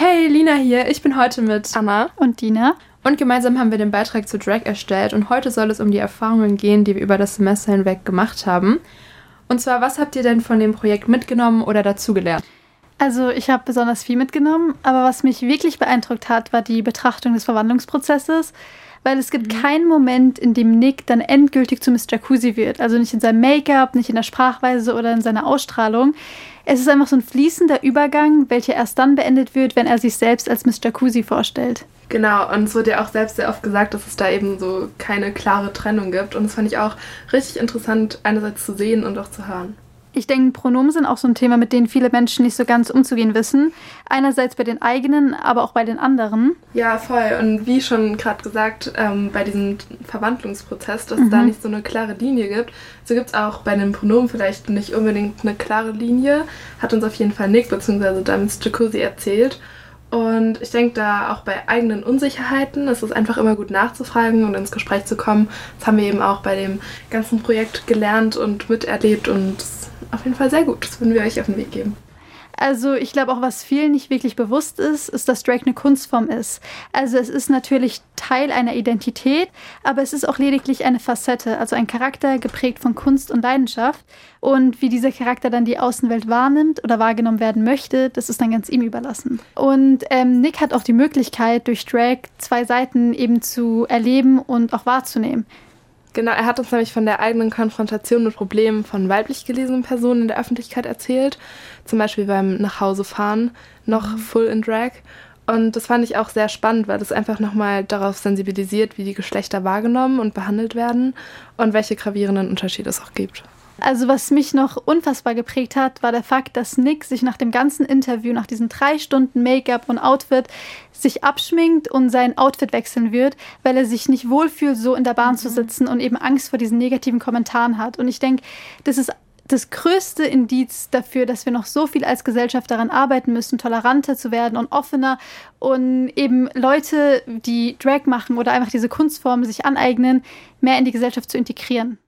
Hey, Lina hier. Ich bin heute mit Anna und Dina. Und gemeinsam haben wir den Beitrag zu Drag erstellt. Und heute soll es um die Erfahrungen gehen, die wir über das Semester hinweg gemacht haben. Und zwar, was habt ihr denn von dem Projekt mitgenommen oder dazugelernt? Also ich habe besonders viel mitgenommen, aber was mich wirklich beeindruckt hat, war die Betrachtung des Verwandlungsprozesses, weil es gibt mhm. keinen Moment, in dem Nick dann endgültig zu Miss Jacuzzi wird. Also nicht in seinem Make-up, nicht in der Sprachweise oder in seiner Ausstrahlung. Es ist einfach so ein fließender Übergang, welcher erst dann beendet wird, wenn er sich selbst als Miss Jacuzzi vorstellt. Genau, und es wurde ja auch selbst sehr oft gesagt, dass es da eben so keine klare Trennung gibt. Und das fand ich auch richtig interessant, einerseits zu sehen und auch zu hören. Ich denke, Pronomen sind auch so ein Thema, mit denen viele Menschen nicht so ganz umzugehen wissen. Einerseits bei den eigenen, aber auch bei den anderen. Ja, voll. Und wie schon gerade gesagt, ähm, bei diesem Verwandlungsprozess, dass mhm. es da mhm. nicht so eine klare Linie gibt, so gibt es auch bei den Pronomen vielleicht nicht unbedingt eine klare Linie. Hat uns auf jeden Fall Nick bzw. Damis Jacuzzi erzählt. Und ich denke, da auch bei eigenen Unsicherheiten ist es einfach immer gut nachzufragen und ins Gespräch zu kommen. Das haben wir eben auch bei dem ganzen Projekt gelernt und miterlebt und auf jeden Fall sehr gut. Das würden wir euch auf den Weg geben. Also ich glaube auch, was vielen nicht wirklich bewusst ist, ist, dass Drag eine Kunstform ist. Also es ist natürlich Teil einer Identität, aber es ist auch lediglich eine Facette, also ein Charakter geprägt von Kunst und Leidenschaft. Und wie dieser Charakter dann die Außenwelt wahrnimmt oder wahrgenommen werden möchte, das ist dann ganz ihm überlassen. Und ähm, Nick hat auch die Möglichkeit, durch Drag zwei Seiten eben zu erleben und auch wahrzunehmen. Genau, er hat uns nämlich von der eigenen Konfrontation mit Problemen von weiblich gelesenen Personen in der Öffentlichkeit erzählt. Zum Beispiel beim Nachhausefahren, noch mhm. full in Drag. Und das fand ich auch sehr spannend, weil das einfach nochmal darauf sensibilisiert, wie die Geschlechter wahrgenommen und behandelt werden und welche gravierenden Unterschiede es auch gibt. Also was mich noch unfassbar geprägt hat, war der Fakt, dass Nick sich nach dem ganzen Interview, nach diesen drei Stunden Make-up und Outfit, sich abschminkt und sein Outfit wechseln wird, weil er sich nicht wohlfühlt, so in der Bahn mhm. zu sitzen und eben Angst vor diesen negativen Kommentaren hat. Und ich denke, das ist das größte Indiz dafür, dass wir noch so viel als Gesellschaft daran arbeiten müssen, toleranter zu werden und offener und eben Leute, die Drag machen oder einfach diese Kunstform sich aneignen, mehr in die Gesellschaft zu integrieren.